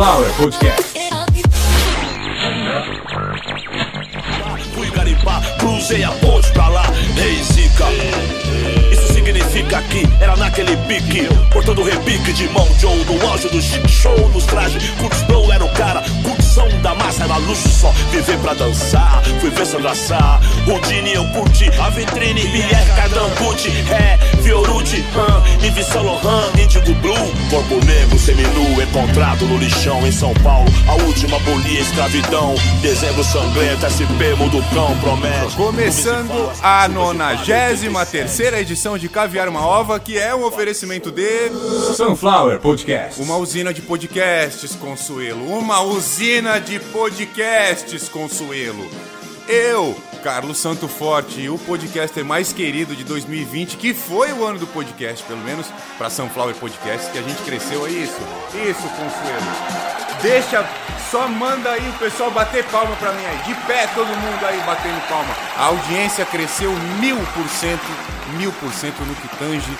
Sunflower Podcast. Fui garimpar, cruzei a ponte pra lá, rei Zica. Significa que era naquele pique, portando repique de mão Joe, do anjo do chic show nos trajes. Curtis Blow era o cara, curtição da massa era luxo só, viver pra dançar. Fui ver Sandra Sá, Houdini eu curti, a vitrine, Pierre Cardambucci, é, Fiorucci, Han, Yves Saint Laurent, Indigo Blue. Corpo negro, seminu, encontrado no lixão em São Paulo. A última bolia, escravidão, dezembro sangrento, SP, mundo cão, promete. Começando a 93 edição de Caviar uma Ova, que é um oferecimento de Sunflower Podcast. uma usina de podcasts, Consuelo. Uma usina de podcasts, Consuelo. Eu, Carlos Santo Forte, o podcaster mais querido de 2020, que foi o ano do podcast, pelo menos para Sunflower Podcast, que a gente cresceu, é isso. Isso, Consuelo. Deixa, só manda aí o pessoal bater palma pra mim aí. De pé, todo mundo aí batendo palma. A audiência cresceu mil por cento, mil por cento no que tange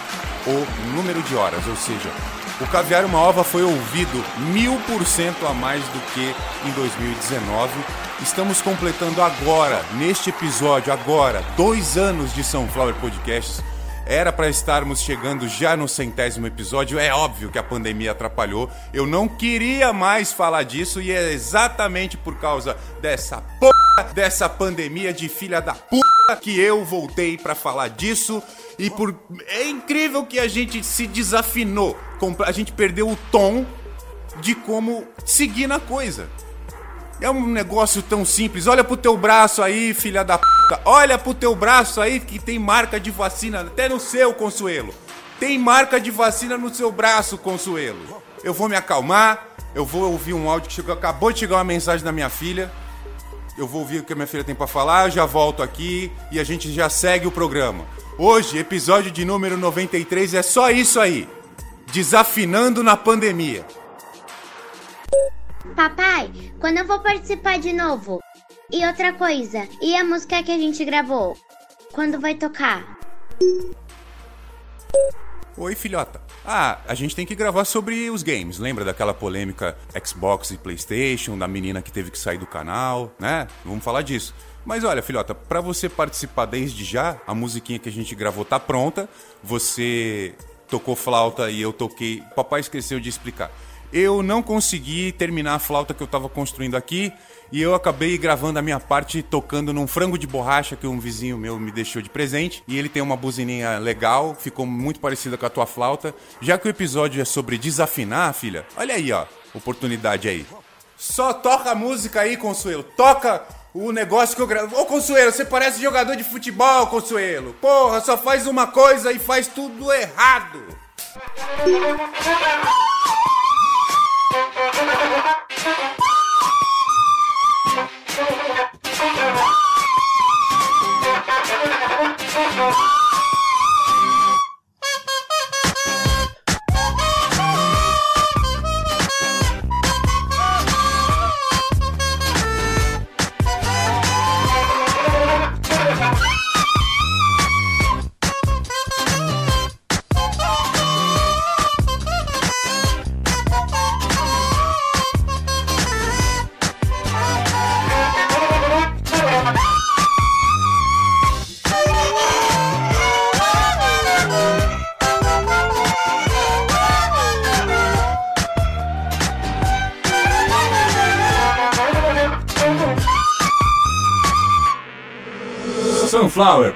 o número de horas, ou seja, o Caviar Uma Ova foi ouvido mil por cento a mais do que em 2019. Estamos completando agora, neste episódio, agora, dois anos de Sunflower Podcasts. Era para estarmos chegando já no centésimo episódio. É óbvio que a pandemia atrapalhou. Eu não queria mais falar disso e é exatamente por causa dessa porra, dessa pandemia de filha da puta que eu voltei para falar disso. E por é incrível que a gente se desafinou. A gente perdeu o tom de como seguir na coisa. É um negócio tão simples. Olha pro teu braço aí, filha da Olha pro teu braço aí que tem marca de vacina, até no seu, Consuelo. Tem marca de vacina no seu braço, Consuelo. Eu vou me acalmar. Eu vou ouvir um áudio que chegou, acabou de chegar uma mensagem da minha filha. Eu vou ouvir o que a minha filha tem pra falar, eu já volto aqui e a gente já segue o programa. Hoje, episódio de número 93 é só isso aí. Desafinando na pandemia. Papai, quando eu vou participar de novo? E outra coisa, e a música que a gente gravou? Quando vai tocar? Oi, filhota. Ah, a gente tem que gravar sobre os games. Lembra daquela polêmica Xbox e PlayStation, da menina que teve que sair do canal, né? Vamos falar disso. Mas olha, filhota, pra você participar desde já, a musiquinha que a gente gravou tá pronta. Você tocou flauta e eu toquei. Papai esqueceu de explicar. Eu não consegui terminar a flauta que eu tava construindo aqui e eu acabei gravando a minha parte tocando num frango de borracha que um vizinho meu me deixou de presente. E ele tem uma buzininha legal, ficou muito parecida com a tua flauta. Já que o episódio é sobre desafinar, filha, olha aí, ó, oportunidade aí. Só toca a música aí, Consuelo. Toca o negócio que eu gravo. Ô, Consuelo, você parece jogador de futebol, Consuelo. Porra, só faz uma coisa e faz tudo errado.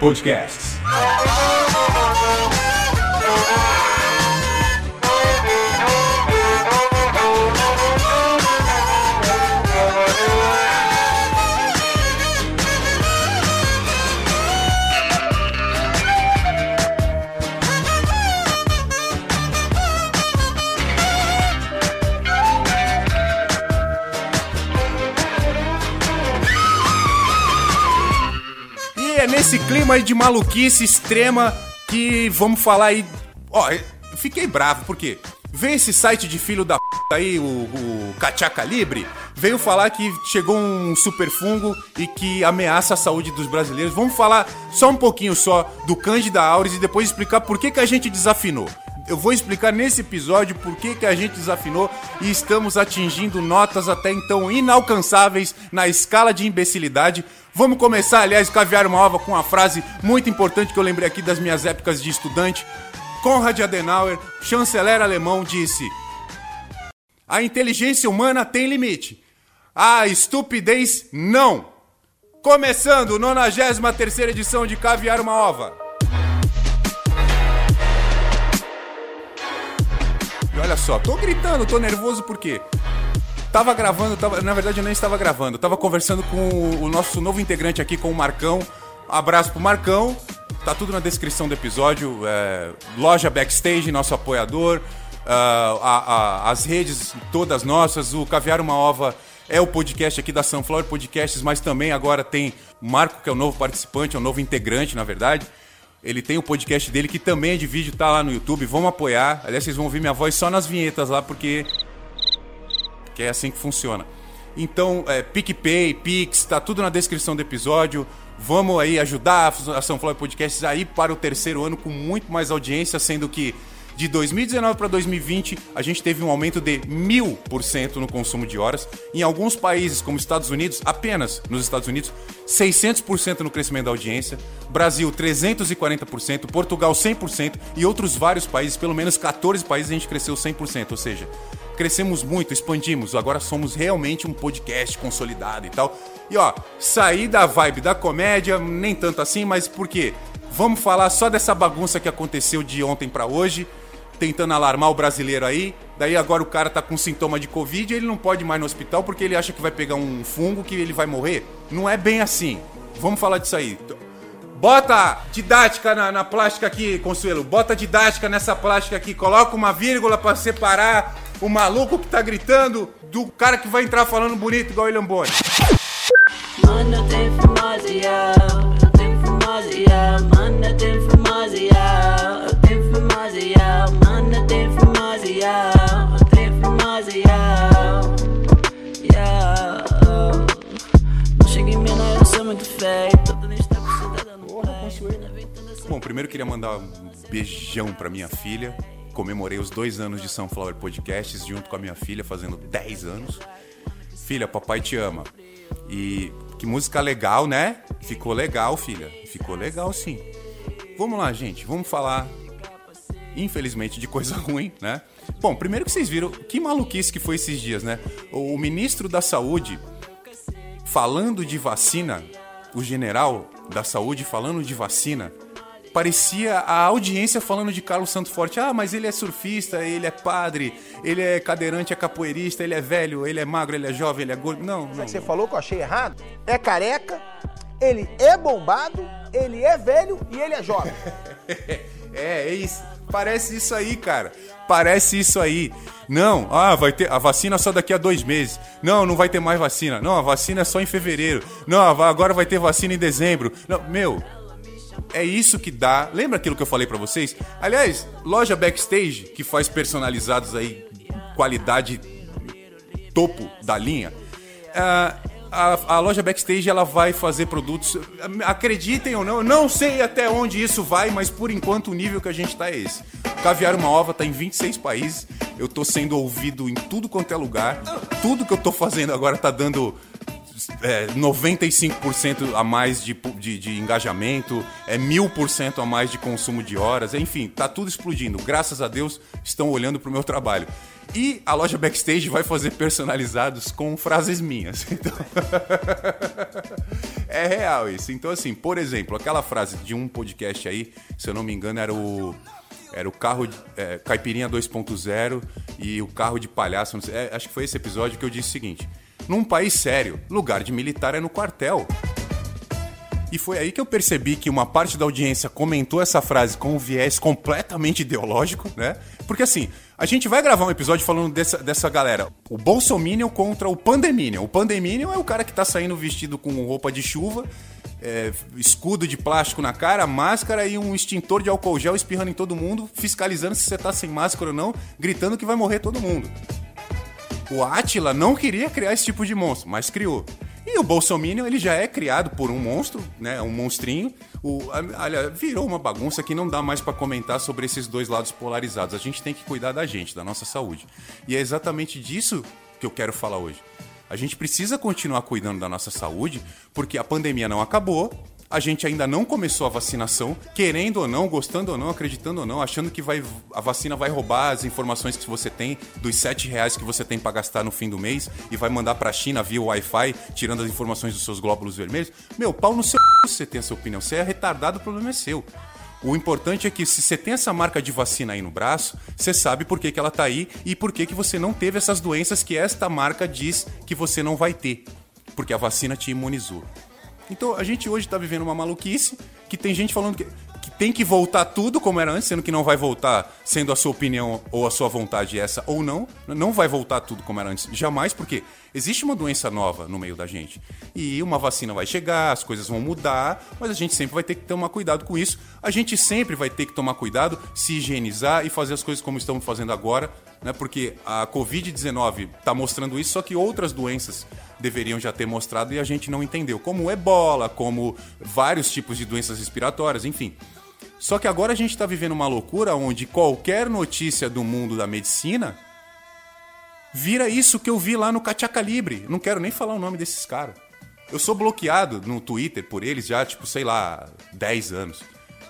Sunflower de maluquice extrema que vamos falar aí. Ó, fiquei bravo, porque veio esse site de filho da p aí, o, o Cachaca Libre, veio falar que chegou um super fungo e que ameaça a saúde dos brasileiros. Vamos falar só um pouquinho só do Cândida Auris e depois explicar por que, que a gente desafinou. Eu vou explicar nesse episódio por que, que a gente desafinou e estamos atingindo notas até então inalcançáveis na escala de imbecilidade. Vamos começar, aliás, caviar uma ova com uma frase muito importante que eu lembrei aqui das minhas épocas de estudante. Konrad Adenauer, chanceler alemão, disse: A inteligência humana tem limite. A estupidez não. Começando, 93 edição de Caviar uma Ova. E olha só, tô gritando, tô nervoso porque tava gravando, tava, na verdade eu nem estava gravando, tava conversando com o, o nosso novo integrante aqui, com o Marcão. Abraço pro Marcão, tá tudo na descrição do episódio. É, loja Backstage, nosso apoiador, uh, a, a, as redes todas nossas, o Caviar Uma Ova é o podcast aqui da Sunflower Podcasts, mas também agora tem Marco, que é o novo participante, é o novo integrante, na verdade. Ele tem o podcast dele, que também é de vídeo, tá lá no YouTube. Vamos apoiar. Aliás, vocês vão ouvir minha voz só nas vinhetas lá, porque. Que é assim que funciona. Então, é, PicPay, Pix, tá tudo na descrição do episódio. Vamos aí ajudar a Sunflower Podcasts aí para o terceiro ano com muito mais audiência, sendo que de 2019 para 2020, a gente teve um aumento de mil por cento no consumo de horas. Em alguns países, como Estados Unidos, apenas nos Estados Unidos, 600% no crescimento da audiência. Brasil, 340%. Portugal, 100%. E outros vários países, pelo menos 14 países, a gente cresceu 100%. Ou seja, crescemos muito, expandimos. Agora somos realmente um podcast consolidado e tal. E ó, sair da vibe da comédia, nem tanto assim, mas por quê? Vamos falar só dessa bagunça que aconteceu de ontem para hoje tentando alarmar o brasileiro aí. Daí agora o cara tá com sintoma de Covid e ele não pode ir mais no hospital porque ele acha que vai pegar um fungo que ele vai morrer. Não é bem assim. Vamos falar disso aí. Bota didática na, na plástica aqui, Consuelo. Bota didática nessa plástica aqui. Coloca uma vírgula para separar o maluco que tá gritando do cara que vai entrar falando bonito igual o William Bonner. Mano, tem fumasia, tem fumasia, primeiro queria mandar um beijão pra minha filha. Comemorei os dois anos de Sunflower Podcasts junto com a minha filha, fazendo 10 anos. Filha, papai te ama. E que música legal, né? Ficou legal, filha. Ficou legal, sim. Vamos lá, gente. Vamos falar infelizmente, de coisa ruim, né? Bom, primeiro que vocês viram que maluquice que foi esses dias, né? O ministro da Saúde falando de vacina, o general da Saúde falando de vacina, parecia a audiência falando de Carlos Santo Forte. Ah, mas ele é surfista, ele é padre, ele é cadeirante, é capoeirista, ele é velho, ele é magro, ele é jovem, ele é gordo. Não, não. Você falou que eu achei errado? É careca, ele é bombado, ele é velho e ele é jovem. é, é isso. Parece isso aí, cara. Parece isso aí. Não, ah, vai ter a vacina só daqui a dois meses. Não, não vai ter mais vacina. Não, a vacina é só em fevereiro. Não, agora vai ter vacina em dezembro. Não, meu, é isso que dá. Lembra aquilo que eu falei para vocês? Aliás, loja Backstage que faz personalizados aí, qualidade topo da linha. Uh, a, a, loja Backstage ela vai fazer produtos. Acreditem ou não, não sei até onde isso vai, mas por enquanto o nível que a gente tá é esse. Caviar uma ova tá em 26 países. Eu tô sendo ouvido em tudo quanto é lugar. Tudo que eu tô fazendo agora tá dando é, 95% a mais de, de, de, engajamento, é 1000% a mais de consumo de horas, enfim, tá tudo explodindo. Graças a Deus estão olhando pro meu trabalho. E a loja Backstage vai fazer personalizados com frases minhas. Então... é real isso. Então, assim, por exemplo, aquela frase de um podcast aí, se eu não me engano, era o. Era o carro é, Caipirinha 2.0 e o carro de palhaço. Sei, é, acho que foi esse episódio que eu disse o seguinte: num país sério, lugar de militar é no quartel. E foi aí que eu percebi que uma parte da audiência comentou essa frase com um viés completamente ideológico, né? Porque assim, a gente vai gravar um episódio falando dessa, dessa galera. O Bolsominion contra o Pandeminion. O Pandeminion é o cara que tá saindo vestido com roupa de chuva, é, escudo de plástico na cara, máscara e um extintor de álcool gel espirrando em todo mundo, fiscalizando se você tá sem máscara ou não, gritando que vai morrer todo mundo. O Atila não queria criar esse tipo de monstro, mas criou. E o Bolsonaro, ele já é criado por um monstro, né? Um monstrinho. O, olha, virou uma bagunça que não dá mais para comentar sobre esses dois lados polarizados. A gente tem que cuidar da gente, da nossa saúde. E é exatamente disso que eu quero falar hoje. A gente precisa continuar cuidando da nossa saúde, porque a pandemia não acabou, a gente ainda não começou a vacinação, querendo ou não, gostando ou não, acreditando ou não, achando que vai, a vacina vai roubar as informações que você tem dos 7 reais que você tem para gastar no fim do mês e vai mandar para a China via Wi-Fi, tirando as informações dos seus glóbulos vermelhos. Meu, pau no seu você tem essa opinião. Você é retardado, o problema é seu. O importante é que se você tem essa marca de vacina aí no braço, você sabe por que, que ela tá aí e por que, que você não teve essas doenças que esta marca diz que você não vai ter. Porque a vacina te imunizou. Então a gente hoje está vivendo uma maluquice que tem gente falando que, que, tem que voltar tudo como era antes, sendo que não vai voltar sendo a sua opinião ou a sua vontade essa ou não. Não vai voltar tudo como era antes, jamais, porque existe uma doença nova no meio da gente. E uma vacina vai chegar, as coisas vão mudar, mas a gente sempre vai ter que tomar cuidado com isso. A gente sempre vai ter que tomar cuidado, se higienizar e fazer as coisas como estamos fazendo agora, né? Porque a Covid-19 está mostrando isso, só que outras doenças deveriam já ter mostrado e a gente não entendeu, como ebola, como vários tipos de doenças respiratórias, enfim. Só que agora a gente está vivendo uma loucura onde qualquer notícia do mundo da medicina vira isso que eu vi lá no Calibre. Não quero nem falar o nome desses caras. Eu sou bloqueado no Twitter por eles já, tipo, sei lá, 10 anos.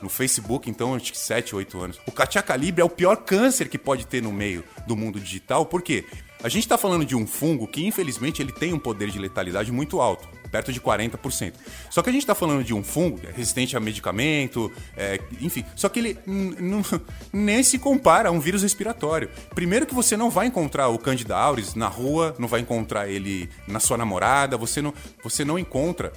No Facebook, então, acho que 7, 8 anos. O Calibre é o pior câncer que pode ter no meio do mundo digital. Por quê? A gente está falando de um fungo que, infelizmente, ele tem um poder de letalidade muito alto, perto de 40%. Só que a gente está falando de um fungo é resistente a medicamento, é, enfim. Só que ele nem se compara a um vírus respiratório. Primeiro que você não vai encontrar o Candida auris na rua, não vai encontrar ele na sua namorada, você não, você não encontra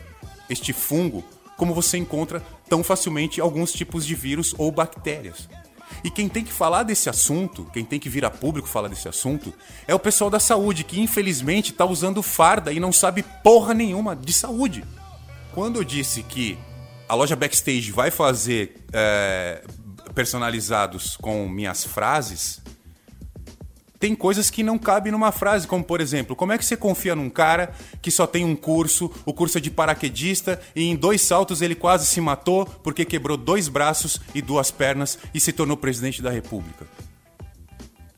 este fungo como você encontra tão facilmente alguns tipos de vírus ou bactérias. E quem tem que falar desse assunto, quem tem que vir a público falar desse assunto, é o pessoal da saúde, que infelizmente está usando farda e não sabe porra nenhuma de saúde. Quando eu disse que a loja Backstage vai fazer é, personalizados com minhas frases, tem coisas que não cabem numa frase, como por exemplo, como é que você confia num cara que só tem um curso, o curso é de paraquedista, e em dois saltos ele quase se matou porque quebrou dois braços e duas pernas e se tornou presidente da República?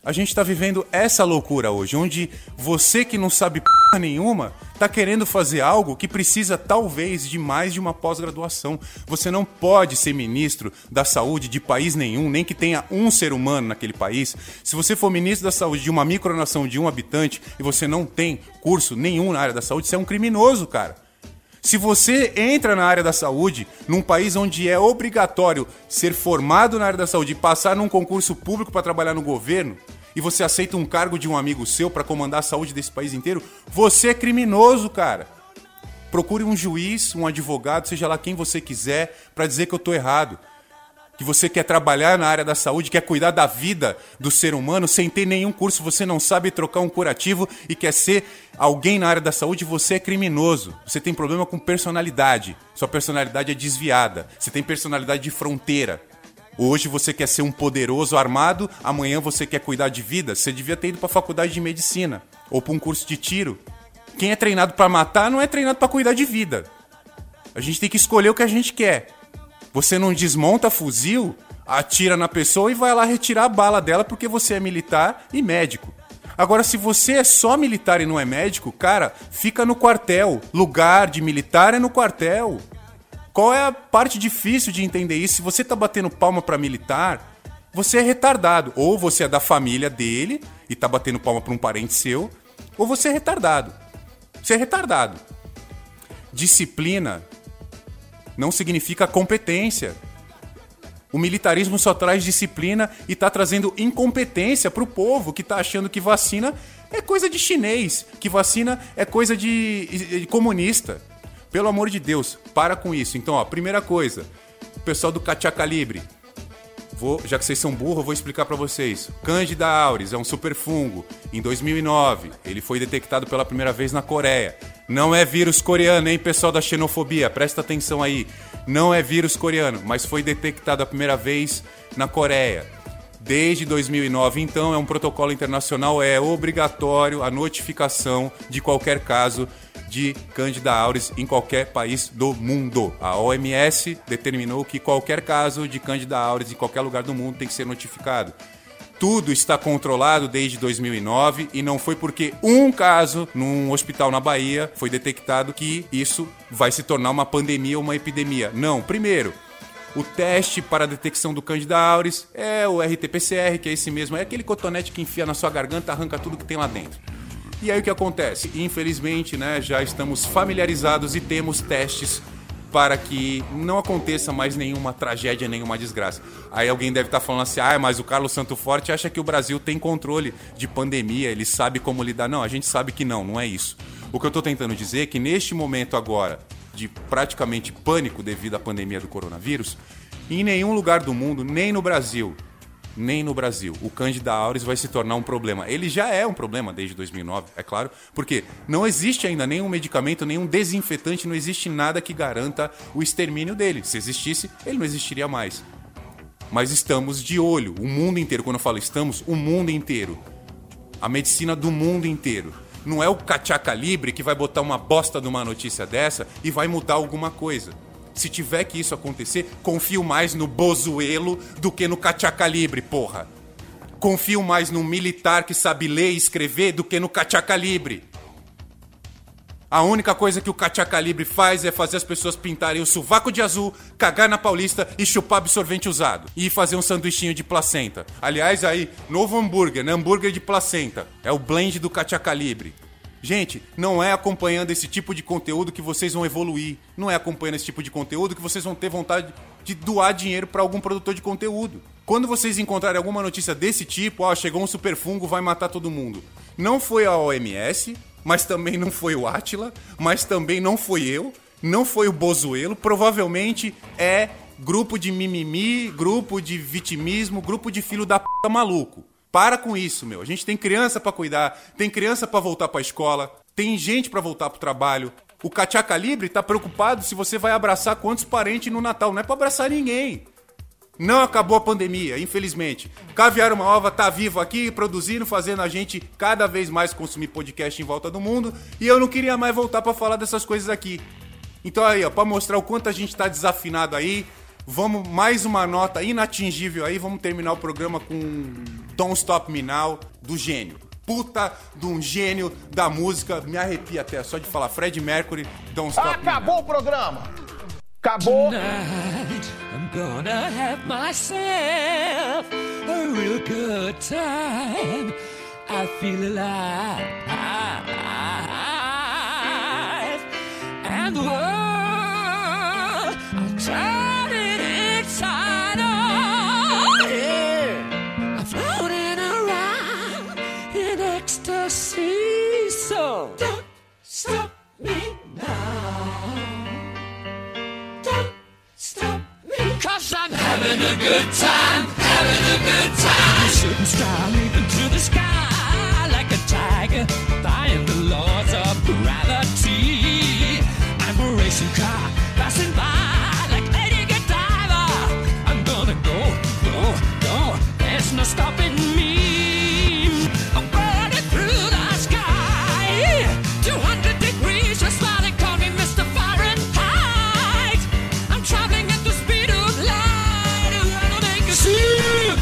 A gente está vivendo essa loucura hoje, onde você que não sabe porra nenhuma está querendo fazer algo que precisa talvez de mais de uma pós-graduação. Você não pode ser ministro da saúde de país nenhum, nem que tenha um ser humano naquele país. Se você for ministro da saúde de uma micronação de um habitante e você não tem curso nenhum na área da saúde, você é um criminoso, cara. Se você entra na área da saúde, num país onde é obrigatório ser formado na área da saúde e passar num concurso público para trabalhar no governo, e você aceita um cargo de um amigo seu para comandar a saúde desse país inteiro, você é criminoso, cara. Procure um juiz, um advogado, seja lá quem você quiser, para dizer que eu tô errado que você quer trabalhar na área da saúde, quer cuidar da vida do ser humano sem ter nenhum curso, você não sabe trocar um curativo e quer ser alguém na área da saúde, você é criminoso. Você tem problema com personalidade. Sua personalidade é desviada. Você tem personalidade de fronteira. Hoje você quer ser um poderoso armado, amanhã você quer cuidar de vida. Você devia ter ido para a faculdade de medicina ou para um curso de tiro. Quem é treinado para matar não é treinado para cuidar de vida. A gente tem que escolher o que a gente quer. Você não desmonta fuzil, atira na pessoa e vai lá retirar a bala dela porque você é militar e médico. Agora, se você é só militar e não é médico, cara, fica no quartel. Lugar de militar é no quartel. Qual é a parte difícil de entender isso? Se você tá batendo palma para militar, você é retardado. Ou você é da família dele e tá batendo palma para um parente seu, ou você é retardado. Você é retardado. Disciplina não significa competência. O militarismo só traz disciplina e está trazendo incompetência para o povo que está achando que vacina é coisa de chinês, que vacina é coisa de, comunista. Pelo amor de Deus, para com isso. Então, ó, primeira coisa, o pessoal do Katia Calibre, Vou, já que vocês são burros, eu vou explicar para vocês. Candida auris é um superfungo. Em 2009, ele foi detectado pela primeira vez na Coreia. Não é vírus coreano, hein, pessoal da xenofobia? Presta atenção aí. Não é vírus coreano, mas foi detectado a primeira vez na Coreia. Desde 2009, então, é um protocolo internacional, é obrigatório a notificação de qualquer caso de Candida auris em qualquer país do mundo. A OMS determinou que qualquer caso de Candida auris em qualquer lugar do mundo tem que ser notificado. Tudo está controlado desde 2009 e não foi porque um caso num hospital na Bahia foi detectado que isso vai se tornar uma pandemia ou uma epidemia. Não, primeiro, o teste para a detecção do Candida auris é o RT-PCR, que é esse mesmo, é aquele cotonete que enfia na sua garganta, arranca tudo que tem lá dentro. E aí o que acontece? Infelizmente, né, já estamos familiarizados e temos testes para que não aconteça mais nenhuma tragédia, nenhuma desgraça. Aí alguém deve estar falando assim: ah, mas o Carlos Santo Forte acha que o Brasil tem controle de pandemia, ele sabe como lidar. Não, a gente sabe que não, não é isso. O que eu estou tentando dizer é que neste momento agora de praticamente pânico devido à pandemia do coronavírus, em nenhum lugar do mundo, nem no Brasil, nem no Brasil, o Candida auris vai se tornar um problema. Ele já é um problema desde 2009, é claro, porque não existe ainda nenhum medicamento, nenhum desinfetante, não existe nada que garanta o extermínio dele. Se existisse, ele não existiria mais. Mas estamos de olho, o mundo inteiro, quando eu falo estamos, o mundo inteiro. A medicina do mundo inteiro não é o Cachaca Libre que vai botar uma bosta numa notícia dessa e vai mudar alguma coisa. Se tiver que isso acontecer, confio mais no Bozuelo do que no Cachaca Libre, porra. Confio mais num militar que sabe ler e escrever do que no Cachaca Libre. A única coisa que o Cachaca Libre faz é fazer as pessoas pintarem o sovaco de azul, cagar na Paulista e chupar absorvente usado. E fazer um sanduichinho de placenta. Aliás, aí, novo hambúrguer, né? Hambúrguer de placenta. É o blend do Cachaca Libre. Gente, não é acompanhando esse tipo de conteúdo que vocês vão evoluir. Não é acompanhando esse tipo de conteúdo que vocês vão ter vontade de doar dinheiro para algum produtor de conteúdo. Quando vocês encontrarem alguma notícia desse tipo, ó, chegou um superfungo, vai matar todo mundo. Não foi a OMS, mas também não foi o Atila, mas também não foi eu, não foi o Bozuelo, provavelmente é grupo de mimimi, grupo de vitimismo, grupo de filho da p maluco. Para com isso, meu. A gente tem criança para cuidar, tem criança para voltar para a escola, tem gente para voltar pro trabalho. O Cachaca Libre tá preocupado se você vai abraçar quantos parentes no Natal. Não é para abraçar ninguém. Não acabou a pandemia, infelizmente. Caviar uma ova tá vivo aqui, produzindo, fazendo a gente cada vez mais consumir podcast em volta do mundo. E eu não queria mais voltar para falar dessas coisas aqui. Então aí, ó, pra mostrar o quanto a gente tá desafinado aí, vamos mais uma nota inatingível aí, vamos terminar o programa com Don't Stop Me Now, do gênio. Puta de um gênio da música, me arrepia até só de falar Fred Mercury, Don't Stop Acabou Me Now. o programa. Acabou. Tonight, I'm gonna have myself a real good time. I feel alive. And the world, a good time, having a good time. Shooting star leaping through the sky like a tiger, defying the laws of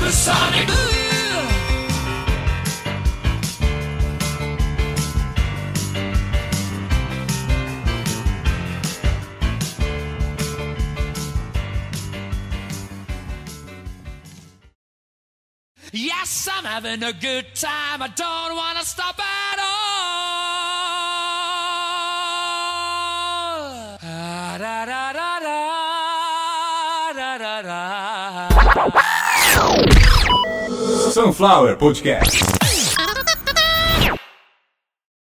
supersonic. Ooh. Yes, I'm having a good time. I don't wanna stop at all. Ah, da, da, da. Sunflower Podcast.